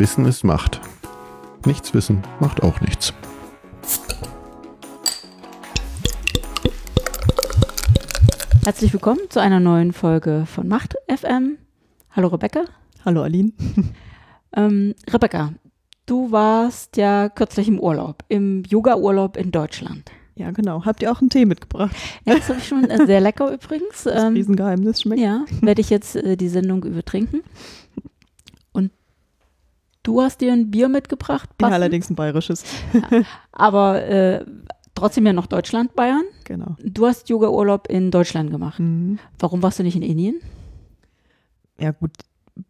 Wissen ist Macht. Nichts wissen macht auch nichts. Herzlich willkommen zu einer neuen Folge von Macht FM. Hallo Rebecca. Hallo Aline. Ähm, Rebecca, du warst ja kürzlich im Urlaub, im Yoga-Urlaub in Deutschland. Ja, genau. Habt ihr auch einen Tee mitgebracht? Ja, das habe ich schon äh, sehr lecker übrigens. Das Ähm, Riesengeheimnis schmeckt. ja, werde ich jetzt äh, die Sendung übertrinken. Du hast dir ein Bier mitgebracht, Ja, passend, allerdings ein bayerisches. aber äh, trotzdem ja noch Deutschland, Bayern. Genau. Du hast Yoga-Urlaub in Deutschland gemacht. Mhm. Warum warst du nicht in Indien? Ja, gut.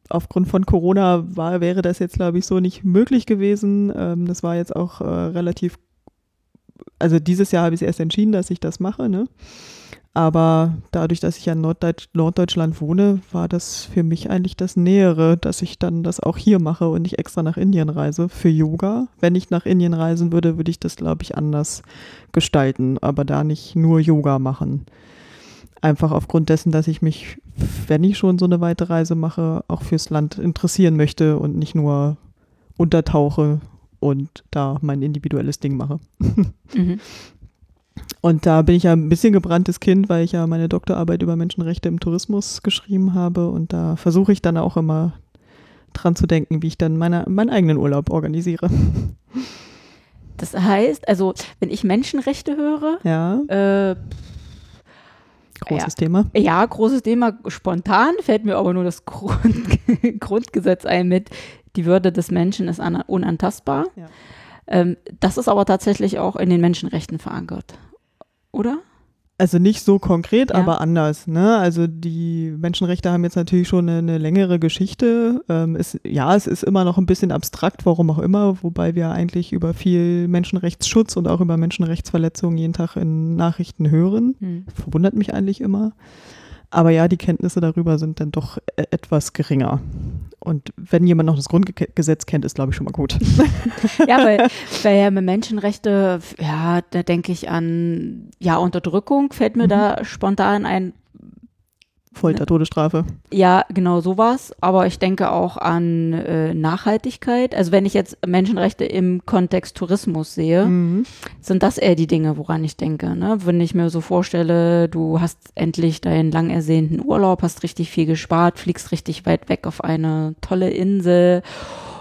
Aufgrund von Corona war, wäre das jetzt, glaube ich, so nicht möglich gewesen. Ähm, das war jetzt auch äh, relativ. Also dieses Jahr habe ich es erst entschieden, dass ich das mache. Ne? Aber dadurch, dass ich ja in Norddeutsch Norddeutschland wohne, war das für mich eigentlich das Nähere, dass ich dann das auch hier mache und nicht extra nach Indien reise für Yoga. Wenn ich nach Indien reisen würde, würde ich das, glaube ich, anders gestalten, aber da nicht nur Yoga machen. Einfach aufgrund dessen, dass ich mich, wenn ich schon so eine weite Reise mache, auch fürs Land interessieren möchte und nicht nur untertauche und da mein individuelles Ding mache. Mhm. Und da bin ich ja ein bisschen gebranntes Kind, weil ich ja meine Doktorarbeit über Menschenrechte im Tourismus geschrieben habe. Und da versuche ich dann auch immer dran zu denken, wie ich dann meine, meinen eigenen Urlaub organisiere. Das heißt, also wenn ich Menschenrechte höre, Ja, äh, großes Thema. Ja, großes Thema. Spontan fällt mir aber nur das Grund, Grundgesetz ein mit, die Würde des Menschen ist unantastbar. Ja. Ähm, das ist aber tatsächlich auch in den Menschenrechten verankert. Oder? Also nicht so konkret, Ja. aber anders. Ne? Also die Menschenrechte haben jetzt natürlich schon eine, eine längere Geschichte. Ähm, es, ja, es ist immer noch ein bisschen abstrakt, warum auch immer, wobei wir eigentlich über viel Menschenrechtsschutz und auch über Menschenrechtsverletzungen jeden Tag in Nachrichten hören. Hm. Verwundert mich eigentlich immer. Aber ja, die Kenntnisse darüber sind dann doch e- etwas geringer. Und wenn jemand noch das Grundgesetz kennt, ist, glaube ich, schon mal gut. Ja, weil, weil ja mit Menschenrechte, ja, da denke ich an, ja, Unterdrückung fällt mir Mhm. da spontan ein. Folter, Todesstrafe. Ja, genau sowas. Aber ich denke auch an äh, Nachhaltigkeit. Also wenn ich jetzt Menschenrechte im Kontext Tourismus sehe, Mhm. sind das eher die Dinge, woran ich denke. Ne? Wenn ich mir so vorstelle, du hast endlich deinen lang ersehnten Urlaub, hast richtig viel gespart, fliegst richtig weit weg auf eine tolle Insel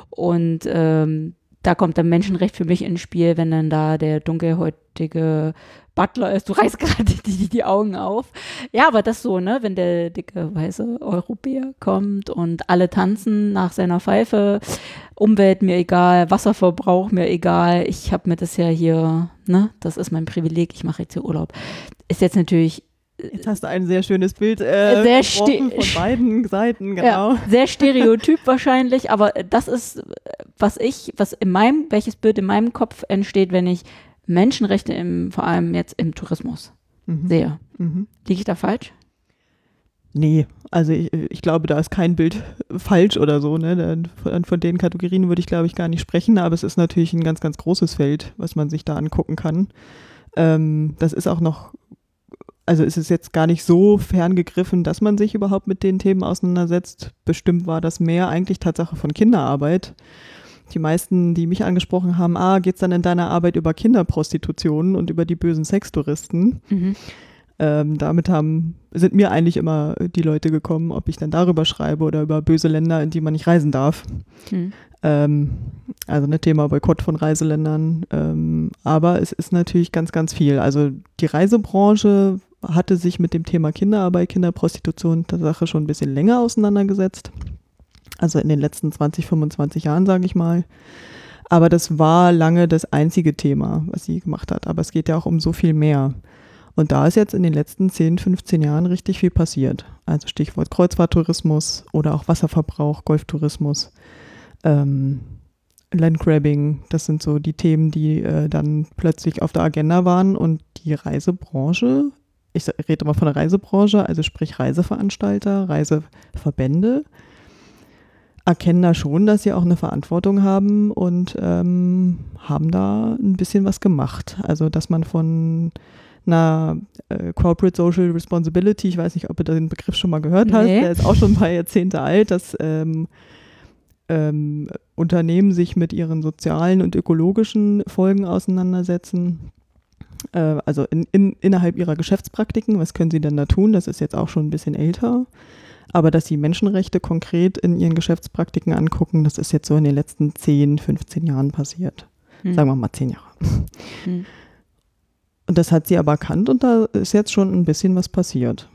und ähm, da kommt dann Menschenrecht für mich ins Spiel, wenn dann da der dunkelhäutige Butler ist. Du reißt gerade die, die Augen auf. Ja, aber das so, ne, wenn der dicke weiße Europäer kommt und alle tanzen nach seiner Pfeife, Umwelt mir egal, Wasserverbrauch mir egal, ich habe mir das ja hier, ne, das ist mein Privileg, ich mache jetzt hier Urlaub. Ist jetzt natürlich Jetzt hast du ein sehr schönes Bild äh, Sehr von beiden Seiten, genau. ja, sehr stereotyp wahrscheinlich, aber das ist, was ich, was in meinem, welches Bild in meinem Kopf entsteht, wenn ich Menschenrechte im, vor allem jetzt im Tourismus Mhm. sehe. Mhm. Liege ich da falsch? Nee, also ich, ich glaube, da ist kein Bild falsch oder so. Ne? Von, von den Kategorien würde ich, glaube ich, gar nicht sprechen, aber es ist natürlich ein ganz, ganz großes Feld, was man sich da angucken kann. Ähm, das ist auch noch, also es ist jetzt gar nicht so fern gegriffen, dass man sich überhaupt mit den Themen auseinandersetzt. Bestimmt war das mehr eigentlich Tatsache von Kinderarbeit. Die meisten, die mich angesprochen haben, ah, geht's dann in deiner Arbeit über Kinderprostitution und über die bösen Sextouristen? Mhm. Ähm, damit haben, sind mir eigentlich immer die Leute gekommen, ob ich dann darüber schreibe oder über böse Länder, in die man nicht reisen darf. Mhm. Ähm, also ein Thema Boykott von Reiseländern. Ähm, aber es ist natürlich ganz, ganz viel. Also die Reisebranche hatte sich mit dem Thema Kinderarbeit, Kinderprostitution Tatsache schon ein bisschen länger auseinandergesetzt. Also in den letzten 20, 25 Jahren, sage ich mal. Aber das war lange das einzige Thema, was sie gemacht hat. Aber es geht ja auch um so viel mehr. Und da ist jetzt in den letzten 10, 15 Jahren richtig viel passiert. Also Stichwort Kreuzfahrttourismus oder auch Wasserverbrauch, Golftourismus, ähm, Landgrabbing. Das sind so die Themen, die äh, dann plötzlich auf der Agenda waren. Und die Reisebranche, ich rede mal von der Reisebranche, also sprich Reiseveranstalter, Reiseverbände, erkennen da schon, dass sie auch eine Verantwortung haben und ähm, haben da ein bisschen was gemacht. Also, dass man von einer äh, Corporate Social Responsibility, ich weiß nicht, ob du den Begriff schon mal gehört hast, Nee. der ist auch schon ein paar Jahrzehnte alt, dass ähm, ähm, Unternehmen sich mit ihren sozialen und ökologischen Folgen auseinandersetzen. Äh, also in, in, innerhalb ihrer Geschäftspraktiken, was können sie denn da tun? Das ist jetzt auch schon ein bisschen älter. Aber dass sie Menschenrechte konkret in ihren Geschäftspraktiken angucken, das ist jetzt so in den letzten 10, 15 Jahren passiert. Hm. Sagen wir mal 10 Jahre. Hm. Und das hat sie aber erkannt und da ist jetzt schon ein bisschen was passiert.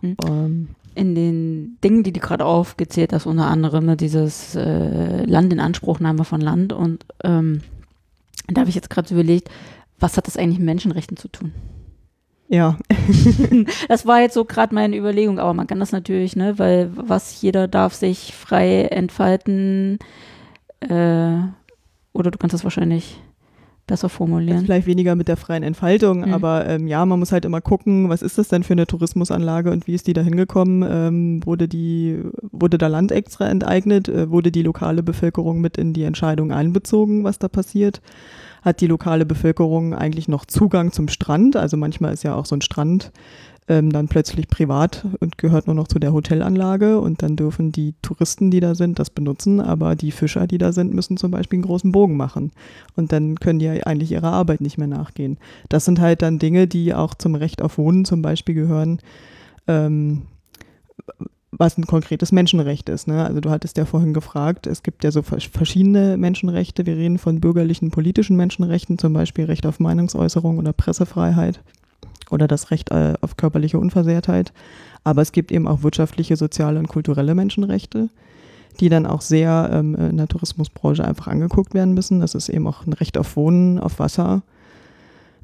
Hm. Ähm, in den Dingen, die du gerade aufgezählt hast, unter anderem ne, dieses äh, Land in Anspruchnahme von Land. Und ähm, da habe ich jetzt gerade überlegt, was hat das eigentlich mit Menschenrechten zu tun? Ja. das war jetzt so gerade meine Überlegung, aber man kann das natürlich, ne, weil was jeder darf sich frei entfalten, äh, oder du kannst das wahrscheinlich besser formulieren. Vielleicht weniger mit der freien Entfaltung, mhm. aber ähm, ja, man muss halt immer gucken, was ist das denn für eine Tourismusanlage und wie ist die da hingekommen? Ähm, wurde die, wurde da Land extra enteignet? Äh, wurde die lokale Bevölkerung mit in die Entscheidung einbezogen, was da passiert? Hat die lokale Bevölkerung eigentlich noch Zugang zum Strand? Also manchmal ist ja auch so ein Strand ähm, dann plötzlich privat und gehört nur noch zu der Hotelanlage und dann dürfen die Touristen, die da sind, das benutzen, aber die Fischer, die da sind, müssen zum Beispiel einen großen Bogen machen und dann können die ja eigentlich ihrer Arbeit nicht mehr nachgehen. Das sind halt dann Dinge, die auch zum Recht auf Wohnen zum Beispiel gehören. Ähm, was ein konkretes Menschenrecht ist. Ne? Also du hattest ja vorhin gefragt, es gibt ja so verschiedene Menschenrechte. Wir reden von bürgerlichen, politischen Menschenrechten, zum Beispiel Recht auf Meinungsäußerung oder Pressefreiheit oder das Recht äh, auf körperliche Unversehrtheit. Aber es gibt eben auch wirtschaftliche, soziale und kulturelle Menschenrechte, die dann auch sehr ähm, in der Tourismusbranche einfach angeguckt werden müssen. Das ist eben auch ein Recht auf Wohnen, auf Wasser.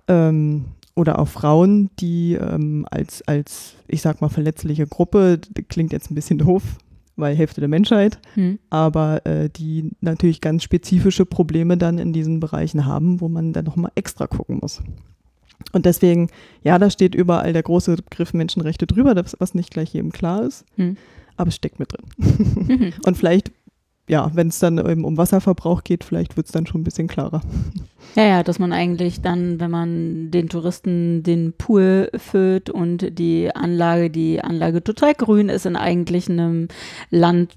Ähm, oder auch Frauen, die ähm, als, als, ich sag mal, verletzliche Gruppe, klingt jetzt ein bisschen doof, weil Hälfte der Menschheit, hm. aber äh, die natürlich ganz spezifische Probleme dann in diesen Bereichen haben, wo man dann nochmal extra gucken muss. Und deswegen, ja, da steht überall der große Begriff Menschenrechte drüber, das, was nicht gleich jedem klar ist, hm. aber es steckt mit drin. Mhm. Und vielleicht, ja, wenn es dann eben um Wasserverbrauch geht, vielleicht wird es dann schon ein bisschen klarer. Ja, ja, dass man eigentlich dann, wenn man den Touristen den Pool füllt und die Anlage, die Anlage total grün ist in eigentlich einem Land,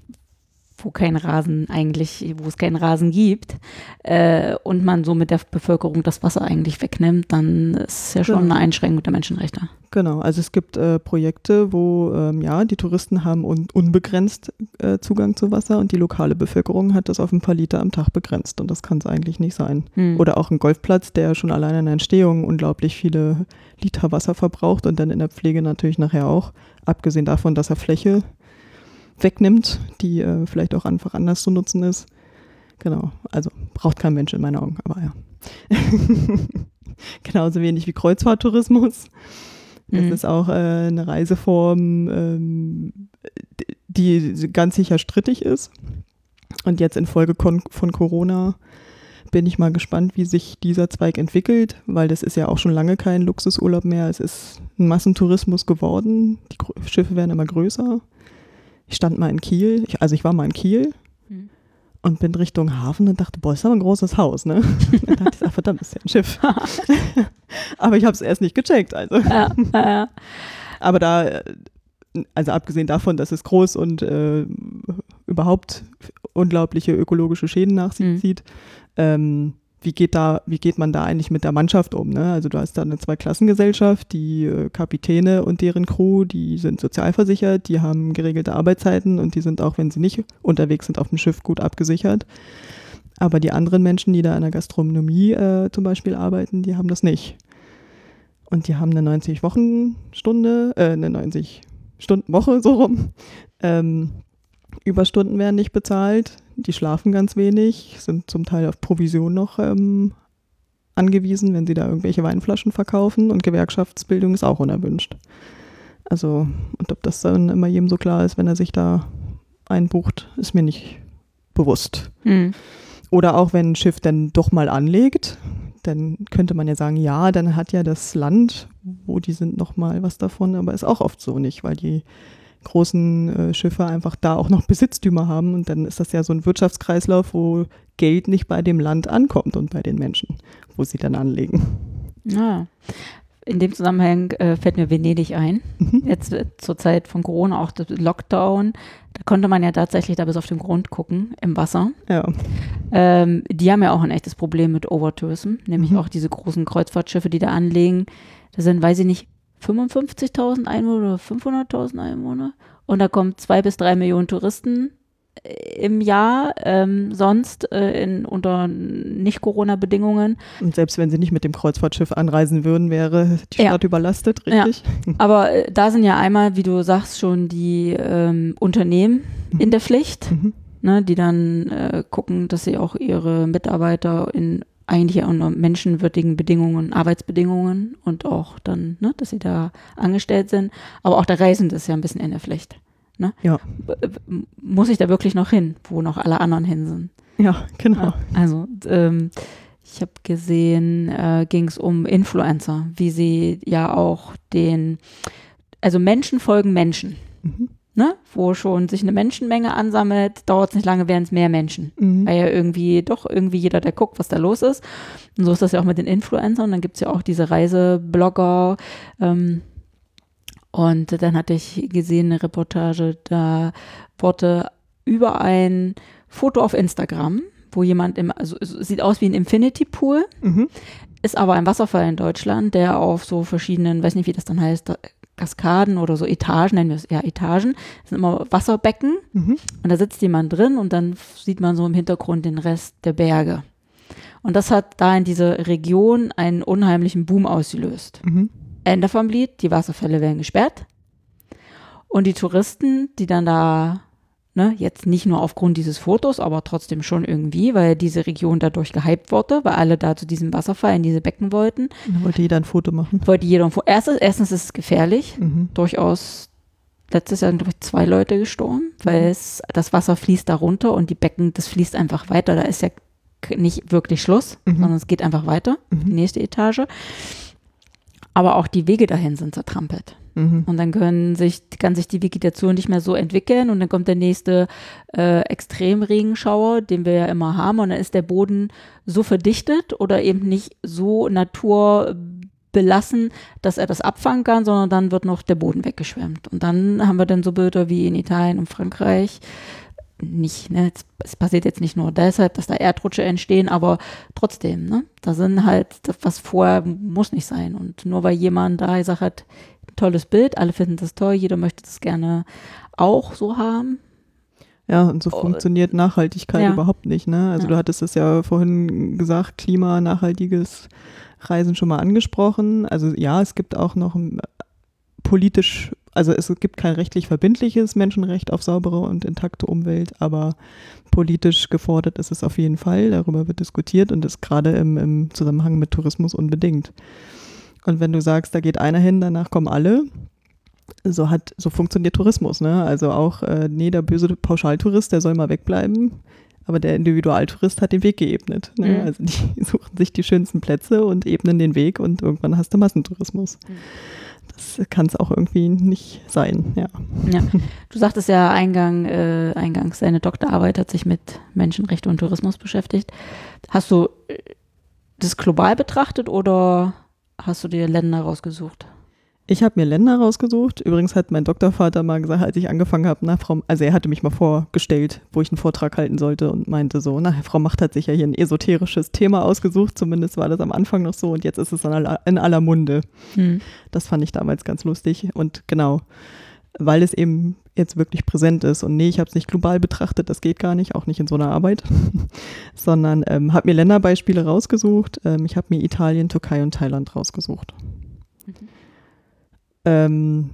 wo kein Rasen eigentlich, wo es keinen Rasen gibt äh, und man so mit der Bevölkerung das Wasser eigentlich wegnimmt, dann ist es ja schon genau. eine Einschränkung der Menschenrechte. Genau, also es gibt äh, Projekte, wo ähm, ja die Touristen haben un unbegrenzt äh, Zugang zu Wasser und die lokale Bevölkerung hat das auf ein paar Liter am Tag begrenzt und das kann es eigentlich nicht sein. Hm. Oder auch ein Golfplatz, der schon alleine in der Entstehung unglaublich viele Liter Wasser verbraucht und dann in der Pflege natürlich nachher auch, abgesehen davon, dass er Fläche wegnimmt, die äh, vielleicht auch einfach anders zu nutzen ist. Genau, also braucht kein Mensch in meinen Augen, aber ja. Genauso wenig wie Kreuzfahrttourismus. Das mhm. ist auch äh, eine Reiseform, ähm, die ganz sicher strittig ist. Und jetzt infolge von, von Corona bin ich mal gespannt, wie sich dieser Zweig entwickelt, weil das ist ja auch schon lange kein Luxusurlaub mehr. Es ist ein Massentourismus geworden. Die Schiffe werden immer größer. Ich stand mal in Kiel, ich, also ich war mal in Kiel mhm. und bin Richtung Hafen und dachte, boah, ist aber ein großes Haus, ne? dann dachte ich, ach, verdammt, ist ja ein Schiff. aber ich habe es erst nicht gecheckt, also. Ja, ja. Aber da, also abgesehen davon, dass es groß und äh, überhaupt unglaubliche ökologische Schäden nach sich mhm. zieht, ähm, wie geht da, wie geht man da eigentlich mit der Mannschaft um? Ne? Also du hast da eine Zweiklassengesellschaft, die äh, Kapitäne und deren Crew, die sind sozialversichert, die haben geregelte Arbeitszeiten und die sind auch, wenn sie nicht unterwegs sind, auf dem Schiff gut abgesichert. Aber die anderen Menschen, die da in der Gastronomie äh, zum Beispiel arbeiten, die haben das nicht. Und die haben eine 90-Wochen-Stunde, äh, eine 90-Stunden-Woche so rum. Ähm, Überstunden werden nicht bezahlt, die schlafen ganz wenig, sind zum Teil auf Provision noch ähm, angewiesen, wenn sie da irgendwelche Weinflaschen verkaufen und Gewerkschaftsbildung ist auch unerwünscht. Also, und ob das dann immer jedem so klar ist, wenn er sich da einbucht, ist mir nicht bewusst. Mhm. Oder auch wenn ein Schiff dann doch mal anlegt, dann könnte man ja sagen, ja, dann hat ja das Land, wo die sind, noch mal was davon, aber ist auch oft so nicht, weil die großen äh, Schiffe einfach da auch noch Besitztümer haben. Und dann ist das ja so ein Wirtschaftskreislauf, wo Geld nicht bei dem Land ankommt und bei den Menschen, wo sie dann anlegen. Ja. in dem Zusammenhang äh, fällt mir Venedig ein. Mhm. Jetzt äh, zur Zeit von Corona, auch das Lockdown, da konnte man ja tatsächlich da bis auf den Grund gucken im Wasser. Ja. Ähm, die haben ja auch ein echtes Problem mit Overtourism, nämlich Mhm. auch diese großen Kreuzfahrtschiffe, die da anlegen. Da sind, weiß ich nicht, 55.000 Einwohner oder 500.000 Einwohner. Und da kommen zwei bis drei Millionen Touristen äh, im Jahr, ähm, sonst äh, in, unter Nicht-Corona-Bedingungen. Und selbst wenn sie nicht mit dem Kreuzfahrtschiff anreisen würden, wäre die Ja. Stadt überlastet, Ja. richtig? Aber äh, da sind ja einmal, wie du sagst, schon die ähm, Unternehmen in der Pflicht, Mhm. ne, die dann äh, gucken, dass sie auch ihre Mitarbeiter in eigentlich unter menschenwürdigen Bedingungen, Arbeitsbedingungen und auch dann, ne, dass sie da angestellt sind. Aber auch der Reisende ist ja ein bisschen in der Pflicht. Ne? Ja. Muss ich da wirklich noch hin, wo noch alle anderen hin sind? Ja, genau. Also ähm, ich habe gesehen, äh, ging es um Influencer, wie sie ja auch den, also Menschen folgen Menschen, Mhm. Ne? wo schon sich eine Menschenmenge ansammelt, dauert es nicht lange, werden es mehr Menschen. Mhm. Weil ja irgendwie doch irgendwie jeder, der guckt, was da los ist. Und so ist das ja auch mit den Influencern. Dann gibt es ja auch diese Reiseblogger. Ähm, und dann hatte ich gesehen, eine Reportage, da wurde über ein Foto auf Instagram, wo jemand im, also sieht aus wie ein Infinity Pool, Mhm. ist aber ein Wasserfall in Deutschland, der auf so verschiedenen, weiß nicht, wie das dann heißt, Kaskaden oder so Etagen, nennen wir es, ja, Etagen, das sind immer Wasserbecken Mhm. und da sitzt jemand drin und dann sieht man so im Hintergrund den Rest der Berge. Und das hat da in dieser Region einen unheimlichen Boom ausgelöst. Mhm. Ende vom Lied, die Wasserfälle werden gesperrt. Und die Touristen, die dann da, ne, jetzt nicht nur aufgrund dieses Fotos, aber trotzdem schon irgendwie, weil diese Region dadurch gehypt wurde, weil alle da zu diesem Wasserfall in diese Becken wollten, Da wollte jeder ein Foto machen. wollte jeder ein Fo- Erstens, erstens ist es gefährlich, Mhm. durchaus letztes Jahr, ich, zwei Leute gestorben, weil es, das Wasser fließt da runter und die Becken, das fließt einfach weiter. Da ist ja nicht wirklich Schluss, Mhm. sondern es geht einfach weiter, die Mhm. nächste Etage. Aber auch die Wege dahin sind zertrampelt. Mhm. Und dann können sich, kann sich die Vegetation nicht mehr so entwickeln und dann kommt der nächste äh, Extremregenschauer, den wir ja immer haben, und dann ist der Boden so verdichtet oder eben nicht so naturbelassen, dass er das abfangen kann, sondern dann wird noch der Boden weggeschwemmt. Und dann haben wir dann so Bilder wie in Italien und Frankreich. Nicht, ne, es- passiert jetzt nicht nur deshalb, dass da Erdrutsche entstehen, aber trotzdem, ne, da sind halt, was vorher muss nicht sein. Und nur weil jemand da gesagt hat, tolles Bild, alle finden das toll, jeder möchte das gerne auch so haben. Ja, und so Oh, funktioniert Nachhaltigkeit ja. überhaupt nicht. Ne? Also Ja. du hattest es ja vorhin gesagt, Klima, nachhaltiges Reisen schon mal angesprochen. Also ja, es gibt auch noch ein politisch, also es gibt kein rechtlich verbindliches Menschenrecht auf saubere und intakte Umwelt, aber politisch gefordert ist es auf jeden Fall. Darüber wird diskutiert und ist gerade im, im Zusammenhang mit Tourismus unbedingt. Und wenn du sagst, da geht einer hin, danach kommen alle, so hat, so funktioniert Tourismus, ne? Also auch, äh, nee, der böse Pauschaltourist, der soll mal wegbleiben, aber der Individualtourist hat den Weg geebnet. Ne? Mhm. Also die suchen sich die schönsten Plätze und ebnen den Weg und irgendwann hast du Massentourismus. Mhm. Das kann es auch irgendwie nicht sein, ja. Ja. Du sagtest ja Eingang, äh, eingangs, deine Doktorarbeit hat sich mit Menschenrecht und Tourismus beschäftigt. Hast du äh, das global betrachtet oder hast du dir Länder rausgesucht? Ich habe mir Länder rausgesucht. Übrigens hat mein Doktorvater mal gesagt, als ich angefangen habe, na Frau, also er hatte mich mal vorgestellt, wo ich einen Vortrag halten sollte und meinte so, na Frau Macht hat sich ja hier ein esoterisches Thema ausgesucht, zumindest war das am Anfang noch so und jetzt ist es in aller, in aller Munde. Hm. Das fand ich damals ganz lustig und genau, weil es eben jetzt wirklich präsent ist und nee, ich habe es nicht global betrachtet, das geht gar nicht, auch nicht in so einer Arbeit, sondern ähm, habe mir Länderbeispiele rausgesucht. Ähm, ich habe mir Italien, Türkei und Thailand rausgesucht. Ähm,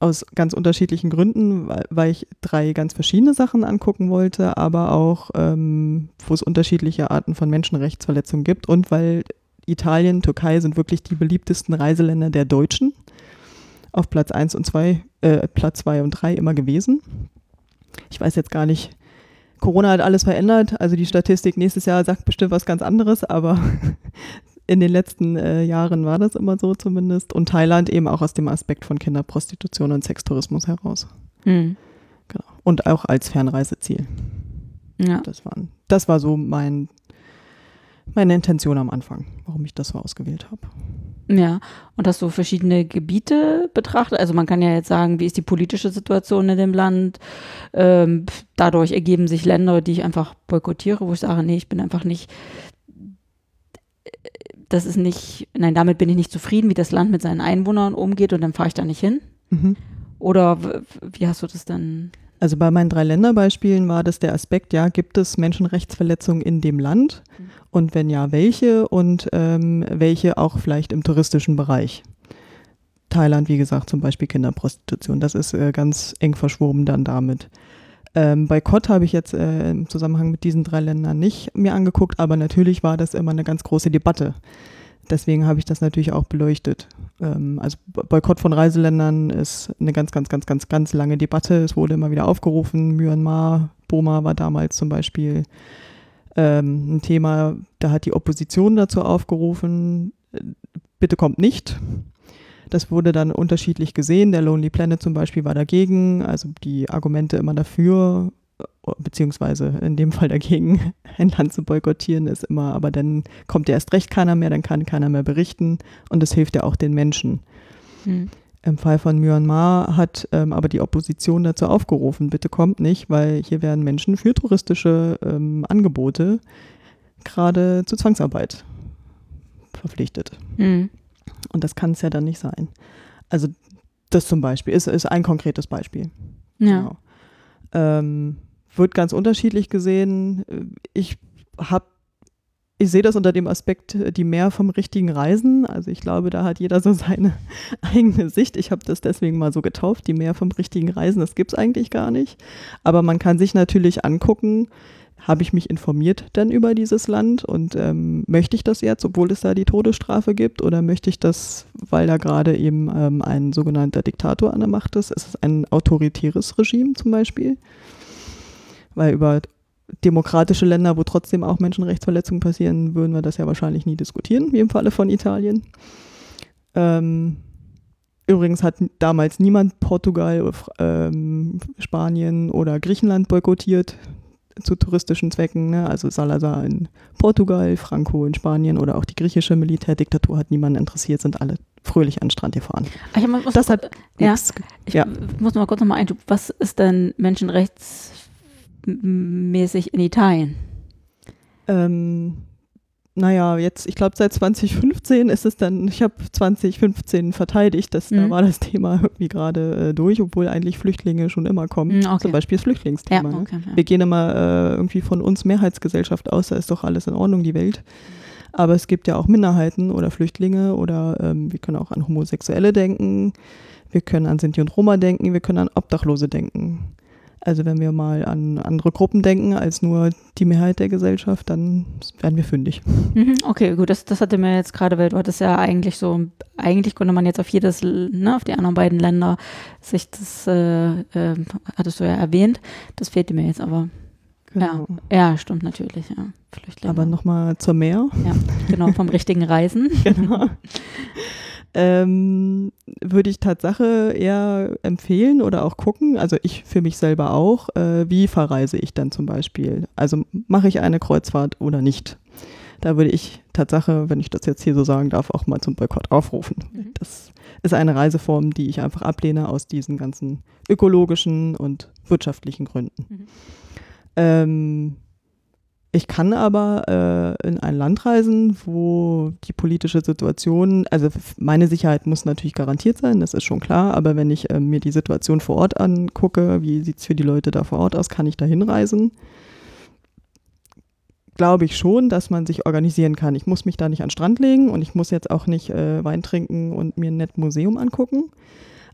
aus ganz unterschiedlichen Gründen, weil, weil ich drei ganz verschiedene Sachen angucken wollte, aber auch, ähm, wo es unterschiedliche Arten von Menschenrechtsverletzungen gibt und weil Italien, Türkei sind wirklich die beliebtesten Reiseländer der Deutschen. Auf Platz 1 und 2, äh, Platz 2 und 3 immer gewesen. Ich weiß jetzt gar nicht, Corona hat alles verändert, also die Statistik nächstes Jahr sagt bestimmt was ganz anderes, aber in den letzten äh, Jahren war das immer so zumindest. Und Thailand eben auch aus dem Aspekt von Kinderprostitution und Sextourismus heraus. Hm. Genau. Und auch als Fernreiseziel. Ja. Das, waren, das war so mein, meine Intention am Anfang, warum ich das so ausgewählt habe. Ja, und hast du verschiedene Gebiete betrachtet? Also man kann ja jetzt sagen, wie ist die politische Situation in dem Land? Ähm, dadurch ergeben sich Länder, die ich einfach boykottiere, wo ich sage, nee, ich bin einfach nicht, das ist nicht, nein, damit bin ich nicht zufrieden, wie das Land mit seinen Einwohnern umgeht und dann fahre ich da nicht hin. Mhm. Oder wie hast du das dann? Also bei meinen drei Länderbeispielen war das der Aspekt, ja, gibt es Menschenrechtsverletzungen in dem Land? Mhm. Und wenn ja, welche? Und ähm, welche auch vielleicht im touristischen Bereich? Thailand, wie gesagt, zum Beispiel Kinderprostitution. Das ist äh, ganz eng verschwoben dann damit. Ähm, bei Kott habe ich jetzt äh, im Zusammenhang mit diesen drei Ländern nicht mir angeguckt, aber natürlich war das immer eine ganz große Debatte. Deswegen habe ich das natürlich auch beleuchtet. Ähm, also Boykott von Reiseländern ist eine ganz, ganz, ganz, ganz, ganz lange Debatte. Es wurde immer wieder aufgerufen. Myanmar, Burma war damals zum Beispiel ähm, ein Thema. Da hat die Opposition dazu aufgerufen, bitte kommt nicht. Das wurde dann unterschiedlich gesehen. Der Lonely Planet zum Beispiel war dagegen. Also die Argumente immer dafür, beziehungsweise in dem Fall dagegen, ein Land zu boykottieren, ist immer, aber dann kommt ja erst recht keiner mehr, dann kann keiner mehr berichten und das hilft ja auch den Menschen. Hm. Im Fall von Myanmar hat ähm, aber die Opposition dazu aufgerufen, bitte kommt nicht, weil hier werden Menschen für touristische ähm, Angebote gerade zu Zwangsarbeit verpflichtet. Hm. Und das kann es ja dann nicht sein. Also das zum Beispiel ist, ist ein konkretes Beispiel. Ja. Genau. Ähm, wird ganz unterschiedlich gesehen. Ich habe, ich sehe das unter dem Aspekt, äh, die mehr vom richtigen Reisen. Also ich glaube, da hat jeder so seine eigene Sicht. Ich habe das deswegen mal so getauft, die mehr vom richtigen Reisen. Das gibt es eigentlich gar nicht. Aber man kann sich natürlich angucken, habe ich mich informiert denn über dieses Land und ähm, möchte ich das jetzt, obwohl es da die Todesstrafe gibt, oder möchte ich das, weil da gerade eben ähm, ein sogenannter Diktator an der Macht ist? Ist es ein autoritäres Regime zum Beispiel? Weil über demokratische Länder, wo trotzdem auch Menschenrechtsverletzungen passieren, würden wir das ja wahrscheinlich nie diskutieren, wie im Falle von Italien. Ähm, übrigens hat damals niemand Portugal, ähm, Spanien oder Griechenland boykottiert zu touristischen Zwecken. Ne? Also Salazar in Portugal, Franco in Spanien oder auch die griechische Militärdiktatur hat niemanden interessiert, sind alle fröhlich an den Strand gefahren. Ah, Ich muss, Das hat ja, ich ja. muss mal kurz nochmal ein, was ist denn menschenrechtsmäßig in Italien? Ähm, naja, jetzt, ich glaube, seit 2015 ist es dann, ich habe 2015 verteidigt, das, da Mhm. war das Thema irgendwie gerade äh, durch, obwohl eigentlich Flüchtlinge schon immer kommen. Mhm, okay. Zum Beispiel das Ja, Flüchtlingsthema. ne? okay. Ja. Wir gehen immer äh, irgendwie von uns Mehrheitsgesellschaft aus, da ist doch alles in Ordnung, die Welt. Aber es gibt ja auch Minderheiten oder Flüchtlinge oder ähm, wir können auch an Homosexuelle denken, wir können an Sinti und Roma denken, wir können an Obdachlose denken. Also wenn wir mal an andere Gruppen denken als nur die Mehrheit der Gesellschaft, dann werden wir fündig. Mhm, Okay, gut, das, das hatte mir jetzt gerade, weil du hattest ja eigentlich so, eigentlich konnte man jetzt auf jedes, ne, auf die anderen beiden Länder sich das, äh, äh, hattest du ja erwähnt, das fehlte mir jetzt aber. Genau. Ja, stimmt natürlich, ja. Flüchtlinge. Aber nochmal zur Meer. Ja, genau, vom richtigen Reisen. genau. ähm, würde ich Tatsache eher empfehlen oder auch gucken, also ich für mich selber auch, äh, wie verreise ich dann zum Beispiel? Also mache ich eine Kreuzfahrt oder nicht? Da würde ich Tatsache, wenn ich das jetzt hier so sagen darf, auch mal zum Boykott aufrufen. Mhm. Das ist eine Reiseform, die ich einfach ablehne aus diesen ganzen ökologischen und wirtschaftlichen Gründen. Mhm. Ähm, ich kann aber äh, in ein Land reisen, wo die politische Situation, also meine Sicherheit muss natürlich garantiert sein, das ist schon klar, aber wenn ich äh, mir die Situation vor Ort angucke, wie sieht es für die Leute da vor Ort aus, kann ich da hinreisen? Glaube ich schon, dass man sich organisieren kann. Ich muss mich da nicht an den Strand legen und ich muss jetzt auch nicht äh, Wein trinken und mir ein nett Museum angucken.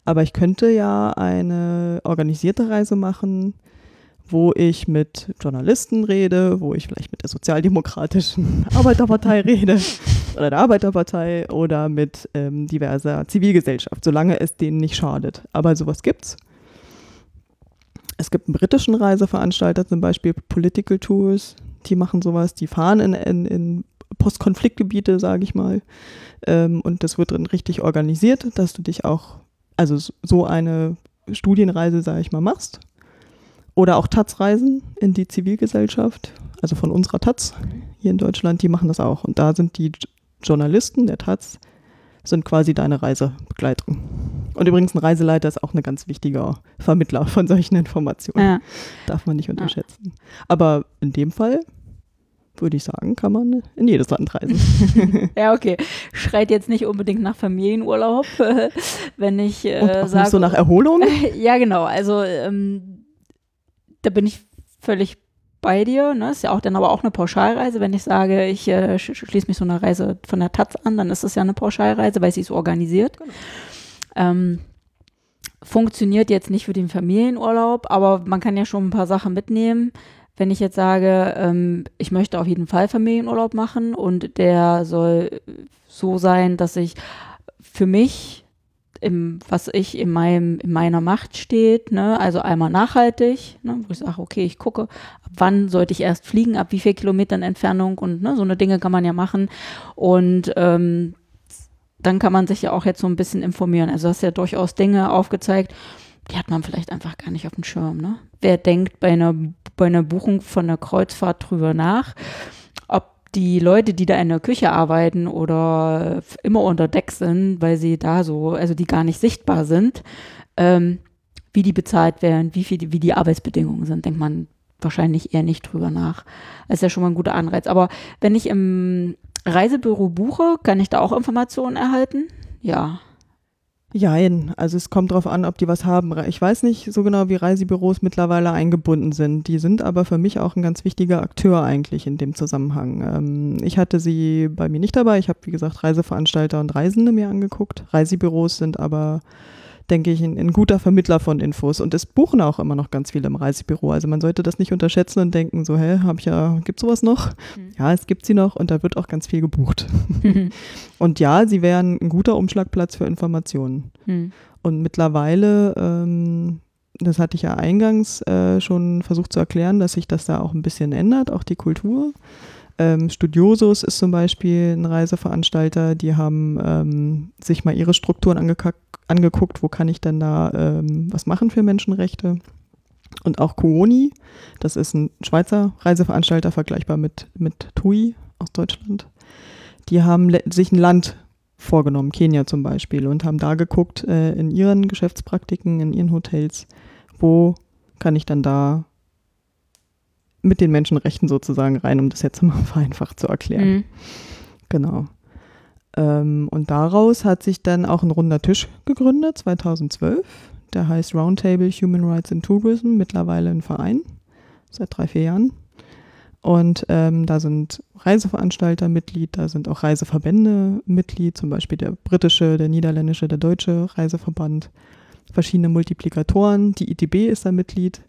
Aber ich könnte ja eine organisierte Reise machen, wo ich mit Journalisten rede, wo ich vielleicht mit der sozialdemokratischen Arbeiterpartei rede oder der Arbeiterpartei oder mit ähm, diverser Zivilgesellschaft, solange es denen nicht schadet. Aber sowas gibt's. Es gibt einen britischen Reiseveranstalter, zum Beispiel Political Tours, die machen sowas, die fahren in, in, in Postkonfliktgebiete, sage ich mal. Ähm, und das wird dann richtig organisiert, dass du dich auch, also so eine Studienreise, sage ich mal, machst. Oder auch Taz-Reisen in die Zivilgesellschaft, also von unserer Taz hier in Deutschland, die machen das auch. Und da sind die Journalisten der Taz sind quasi deine Reisebegleitung. Und übrigens, ein Reiseleiter ist auch ein ganz wichtiger Vermittler von solchen Informationen. Ja. Darf man nicht unterschätzen. Aber in dem Fall würde ich sagen, kann man in jedes Land reisen. Ja, okay. Schreit jetzt nicht unbedingt nach Familienurlaub, wenn ich äh, Und auch sage. nicht so nach Erholung. ja, genau. Also ähm, da bin ich völlig bei dir. Ne? Ist ja auch dann aber auch eine Pauschalreise. Wenn ich sage, ich äh, sch schließe mich so eine Reise von der Taz an, dann ist es ja eine Pauschalreise, weil sie es organisiert. Genau. Ähm, funktioniert jetzt nicht für den Familienurlaub, aber man kann ja schon ein paar Sachen mitnehmen. Wenn ich jetzt sage, ähm, ich möchte auf jeden Fall Familienurlaub machen und der soll so sein, dass ich für mich im, was ich in meinem, in meiner Macht steht, ne, also einmal nachhaltig, ne, wo ich sage, okay, ich gucke, ab wann sollte ich erst fliegen, ab wie viel Kilometern Entfernung und ne, so eine Dinge kann man ja machen. Und ähm, dann kann man sich ja auch jetzt so ein bisschen informieren. Also hast ja durchaus Dinge aufgezeigt, die hat man vielleicht einfach gar nicht auf dem Schirm. Ne? Wer denkt bei einer, bei einer Buchung von einer Kreuzfahrt drüber nach, die Leute, die da in der Küche arbeiten oder immer unter Deck sind, weil sie da so, also die gar nicht sichtbar sind, ähm, wie die bezahlt werden, wie, viel, wie die Arbeitsbedingungen sind, denkt man wahrscheinlich eher nicht drüber nach. Das ist ja schon mal ein guter Anreiz. Aber wenn ich im Reisebüro buche, kann ich da auch Informationen erhalten? Ja. Jein, also es kommt darauf an, ob die was haben. Ich weiß nicht so genau, wie Reisebüros mittlerweile eingebunden sind. Die sind aber für mich auch ein ganz wichtiger Akteur eigentlich in dem Zusammenhang. Ähm, ich hatte sie bei mir nicht dabei. Ich habe, wie gesagt, Reiseveranstalter und Reisende mir angeguckt. Reisebüros sind aber, denke ich, ein, ein guter Vermittler von Infos. Und es buchen auch immer noch ganz viele im Reisebüro. Also man sollte das nicht unterschätzen und denken, so, hä, hab ich ja, gibt's sowas noch? Mhm. Ja, es gibt sie noch und da wird auch ganz viel gebucht. Und ja, sie wären ein guter Umschlagplatz für Informationen. Hm. Und mittlerweile, ähm, das hatte ich ja eingangs äh, schon versucht zu erklären, dass sich das da auch ein bisschen ändert, auch die Kultur. Ähm, Studiosus ist zum Beispiel ein Reiseveranstalter, die haben ähm, sich mal ihre Strukturen angeguckt, wo kann ich denn da ähm, was machen für Menschenrechte. Und auch Kuoni, das ist ein Schweizer Reiseveranstalter, vergleichbar mit, mit TUI aus Deutschland. Die haben sich ein Land vorgenommen, Kenia zum Beispiel, und haben da geguckt äh, in ihren Geschäftspraktiken, in ihren Hotels, wo kann ich dann da mit den Menschenrechten sozusagen rein, um das jetzt mal vereinfacht zu erklären. Hm. Genau. Ähm, und daraus hat sich dann auch ein runder Tisch gegründet, 2012. Der heißt Roundtable Human Rights in Tourism, mittlerweile ein Verein, seit drei, vier Jahren. Und ähm, da sind Reiseveranstalter Mitglied, da sind auch Reiseverbände Mitglied, zum Beispiel der britische, der niederländische, der deutsche Reiseverband, verschiedene Multiplikatoren. Die ITB ist da Mitglied.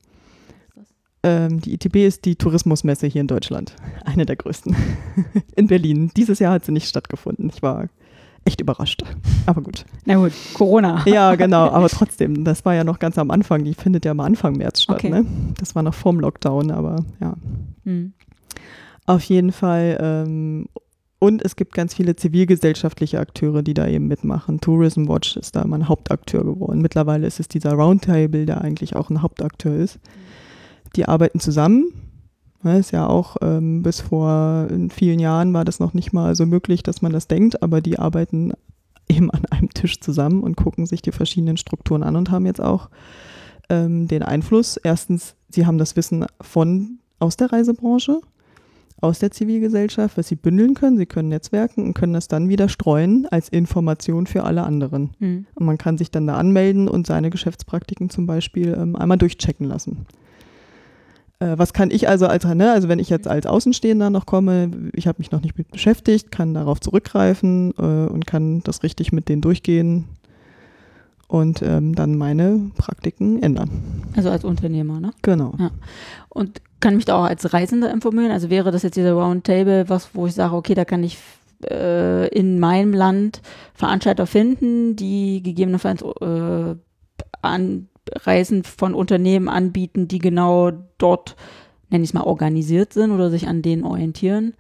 Ähm, die ITB ist die Tourismusmesse hier in Deutschland, eine der größten in Berlin. Dieses Jahr hat sie nicht stattgefunden. Ich war echt überrascht. Aber gut. Na gut, Corona. Ja, genau. Aber trotzdem, das war ja noch ganz am Anfang. Die findet ja mal Anfang März statt. Okay. Ne? Das war noch vorm Lockdown, aber ja. Hm. Auf jeden Fall. Ähm, und es gibt ganz viele zivilgesellschaftliche Akteure, die da eben mitmachen. Tourism Watch ist da immer ein Hauptakteur geworden. Mittlerweile ist es dieser Roundtable, der eigentlich auch ein Hauptakteur ist. Die arbeiten zusammen. Ne, ist ja auch ähm, bis vor vielen Jahren war das noch nicht mal so möglich, dass man das denkt, aber die arbeiten eben an einem Tisch zusammen und gucken sich die verschiedenen Strukturen an und haben jetzt auch ähm, den Einfluss. Erstens, sie haben das Wissen von aus der Reisebranche, aus der Zivilgesellschaft, was sie bündeln können. Sie können netzwerken und können das dann wieder streuen als Information für alle anderen. Hm. Und man kann sich dann da anmelden und seine Geschäftspraktiken zum Beispiel ähm, einmal durchchecken lassen. Äh, was kann ich also als, ne, also wenn ich jetzt als Außenstehender noch komme, ich habe mich noch nicht mit beschäftigt, kann darauf zurückgreifen äh, und kann das richtig mit denen durchgehen und ähm, dann meine Praktiken ändern. Also als Unternehmer, ne? Genau. Und kann mich da auch als Reisender informieren? Also wäre das jetzt dieser Roundtable, was, wo ich sage, okay, da kann ich äh, in meinem Land Veranstalter finden, die gegebenenfalls äh, an Reisen von Unternehmen anbieten, die genau dort, nenne ich es mal, organisiert sind oder sich an denen orientieren.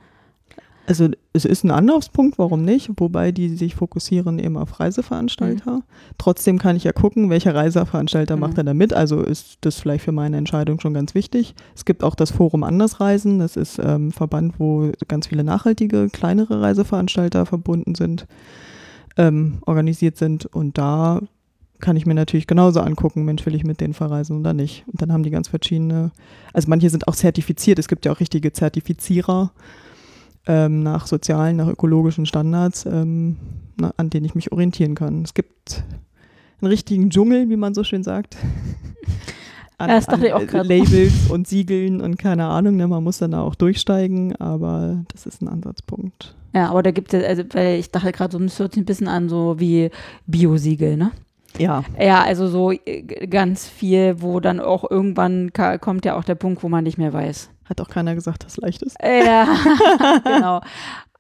Also es ist ein Anlaufspunkt, warum nicht? Wobei die sich fokussieren eben auf Reiseveranstalter. Trotzdem kann ich ja gucken, welcher Reiseveranstalter Mhm. macht er da mit. Also ist das vielleicht für meine Entscheidung schon ganz wichtig. Es gibt auch das Forum Andersreisen. Das ist ähm, Verband, wo ganz viele nachhaltige, kleinere Reiseveranstalter verbunden sind. ähm, organisiert sind. Und da kann ich mir natürlich genauso angucken, Mensch, will ich mit denen verreisen oder nicht. Und dann haben die ganz verschiedene, also manche sind auch zertifiziert, es gibt ja auch richtige Zertifizierer ähm, nach sozialen, nach ökologischen Standards, ähm, na, an denen ich mich orientieren kann. Es gibt einen richtigen Dschungel, wie man so schön sagt. An, das dachte ich auch äh, grad. Labels und Siegeln und keine Ahnung, ne, man muss dann da auch durchsteigen, aber das ist ein Ansatzpunkt. Ja, aber da gibt es, also, weil ich dachte gerade, so, das hört sich ein bisschen an, so wie Biosiegel, ne? Ja, Ja, also so äh, ganz viel, wo dann auch irgendwann kommt ja auch der Punkt, wo man nicht mehr weiß. hat auch keiner gesagt, dass leicht ist. Ja, genau.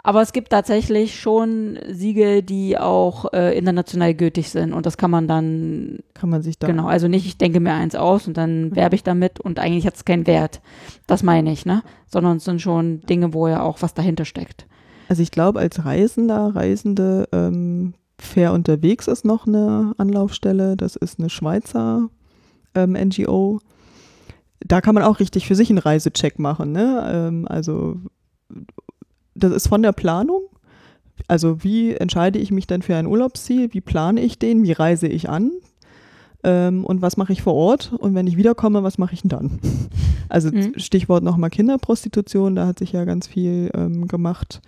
Aber es gibt tatsächlich schon Siegel, die auch äh, international gültig sind und das kann man dann, Kann man sich da genau, also nicht, ich denke mir eins aus und dann werbe ich damit und eigentlich hat es keinen Wert. Das meine ich, ne? Sondern es sind schon Dinge, wo ja auch was dahinter steckt. Also ich glaube, als Reisender, Reisende, ähm, fair unterwegs ist noch eine Anlaufstelle. Das ist eine Schweizer ähm, NGO. Da kann man auch richtig für sich einen Reisecheck machen. Ne? Ähm, also das ist von der Planung. Also wie entscheide ich mich denn für ein Urlaubsziel? Wie plane ich den? Wie reise ich an? Ähm, und was mache ich vor Ort? Und wenn ich wiederkomme, was mache ich denn dann? Also Mhm. Stichwort nochmal Kinderprostitution, da hat sich ja ganz viel ähm, gemacht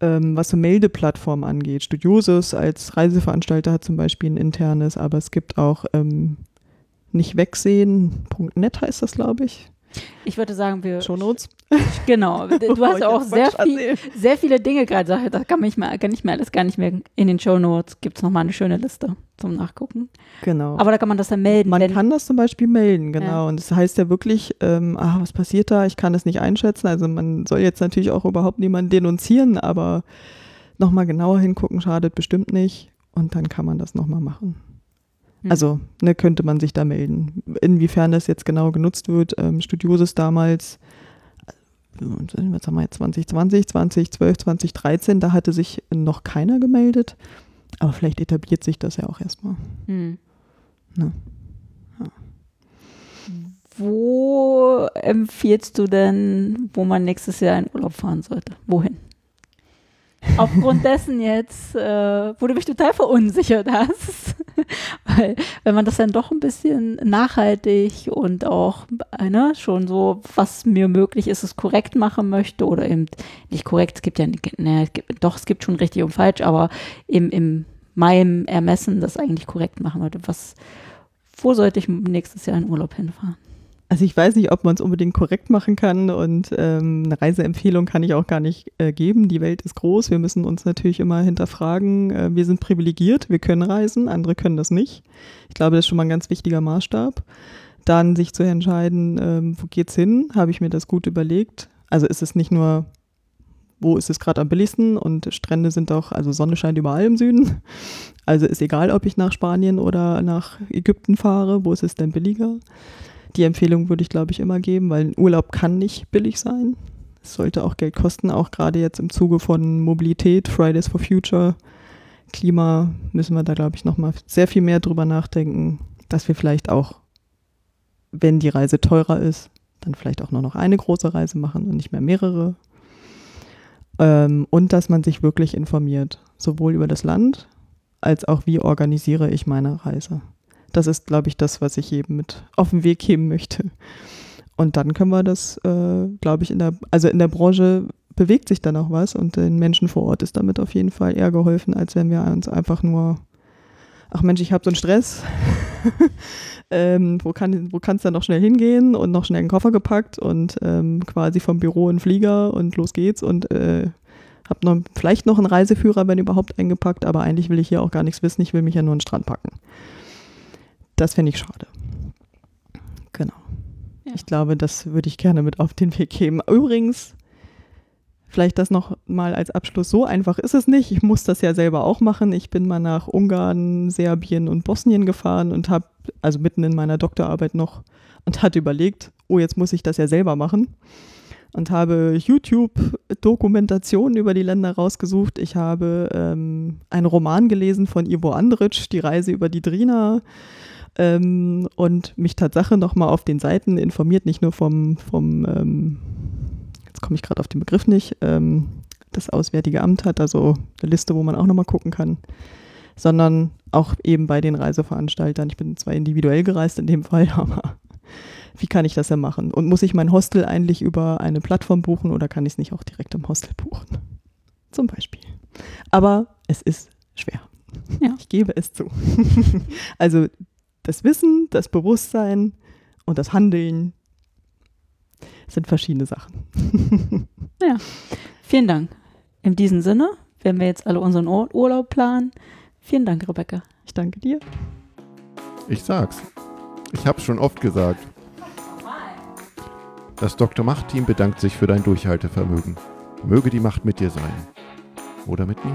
ähm, was so Meldeplattformen angeht. Studiosus als Reiseveranstalter hat zum Beispiel ein internes, aber es gibt auch ähm, nicht heißt das, glaube ich. Ich würde sagen, wir, Shownotes. genau, du hast ich ja auch sehr viel, sehr viele Dinge gerade gesagt. Das kann, mich mal, kann ich mir alles gar nicht mehr in den Show Notes. Gibt es nochmal eine schöne Liste zum Nachgucken. Genau. Aber da kann man das dann melden. man kann das zum Beispiel melden, genau. Ja. Und das heißt ja wirklich, ähm, ah, was passiert da? Ich kann das nicht einschätzen. Also man soll jetzt natürlich auch überhaupt niemanden denunzieren, aber nochmal genauer hingucken schadet bestimmt nicht. Und dann kann man das nochmal machen. Hm. Also ne, könnte man sich da melden. Inwiefern das jetzt genau genutzt wird, ähm, Studiosis damals, äh, was haben wir jetzt, 2020, 2012, 2013, da hatte sich noch keiner gemeldet. Aber vielleicht etabliert sich das ja auch erstmal. Hm. Ne. Wo empfiehlst du denn, wo man nächstes Jahr in Urlaub fahren sollte? Wohin? Aufgrund dessen jetzt, äh, wo du mich total verunsichert hast. Weil, wenn man das dann doch ein bisschen nachhaltig und auch ne, schon so, was mir möglich ist, es korrekt machen möchte oder eben nicht korrekt, es gibt ja, ne, doch, es gibt schon richtig und falsch, aber im, im meinem Ermessen das eigentlich korrekt machen möchte. Was, wo sollte ich nächstes Jahr in Urlaub hinfahren? Also ich weiß nicht, ob man es unbedingt korrekt machen kann und ähm, eine Reiseempfehlung kann ich auch gar nicht äh, geben. Die Welt ist groß, wir müssen uns natürlich immer hinterfragen. Äh, wir sind privilegiert, wir können reisen, andere können das nicht. Ich glaube, das ist schon mal ein ganz wichtiger Maßstab. Dann sich zu entscheiden, ähm, wo geht's hin, habe ich mir das gut überlegt. Also ist es nicht nur, wo ist es gerade am billigsten und Strände sind auch, also Sonne scheint überall im Süden. Also ist egal, ob ich nach Spanien oder nach Ägypten fahre, wo ist es denn billiger? Die Empfehlung würde ich, glaube ich, immer geben, weil Urlaub kann nicht billig sein. Es sollte auch Geld kosten, auch gerade jetzt im Zuge von Mobilität, Fridays for Future, Klima, müssen wir da, glaube ich, nochmal sehr viel mehr drüber nachdenken, dass wir vielleicht auch, wenn die Reise teurer ist, dann vielleicht auch nur noch eine große Reise machen und nicht mehr mehrere. Ähm, und dass man sich wirklich informiert, sowohl über das Land als auch, wie organisiere ich meine Reise. Das ist, glaube ich, das, was ich jedem mit auf den Weg geben möchte. Und dann können wir das, äh, glaube ich, in der, also in der Branche bewegt sich dann auch was und den Menschen vor Ort ist damit auf jeden Fall eher geholfen, als wenn wir uns einfach nur, ach Mensch, ich habe so einen Stress. ähm, wo kann wo dann noch schnell hingehen und noch schnell einen Koffer gepackt und ähm, quasi vom Büro in Flieger und los geht's und äh, habe noch vielleicht noch einen Reiseführer, wenn überhaupt eingepackt, aber eigentlich will ich hier auch gar nichts wissen, ich will mich ja nur an den Strand packen. Das finde ich schade. Genau. Ja. Ich glaube, das würde ich gerne mit auf den Weg geben. Übrigens, vielleicht das noch mal als Abschluss, so einfach ist es nicht. Ich muss das ja selber auch machen. Ich bin mal nach Ungarn, Serbien und Bosnien gefahren und habe, also mitten in meiner Doktorarbeit noch, und hatte überlegt, oh, jetzt muss ich das ja selber machen. Und habe YouTube-Dokumentationen über die Länder rausgesucht. Ich habe ähm, einen Roman gelesen von Ivo Andrić, Die Reise über die Drina ähm, und mich Tatsache nochmal auf den Seiten informiert, nicht nur vom, vom ähm, jetzt komme ich gerade auf den Begriff nicht, ähm, das Auswärtige Amt hat, also eine Liste, wo man auch nochmal gucken kann. sondern auch eben bei den Reiseveranstaltern. Ich bin zwar individuell gereist in dem Fall, aber wie kann ich das denn machen? Und muss ich mein Hostel eigentlich über eine Plattform buchen oder kann ich es nicht auch direkt im Hostel buchen? Zum Beispiel. Aber es ist schwer. Ja. Ich gebe es zu. also das Wissen, das Bewusstsein und das Handeln sind verschiedene Sachen. Vielen Dank. In diesem Sinne werden wir jetzt alle unseren Ur Urlaub planen. Vielen Dank, Rebecca. Ich danke dir. Ich sag's. Ich hab's schon oft gesagt. Das Dr. Macht-Team bedankt sich für dein Durchhaltevermögen. Möge die Macht mit dir sein. Oder mit mir.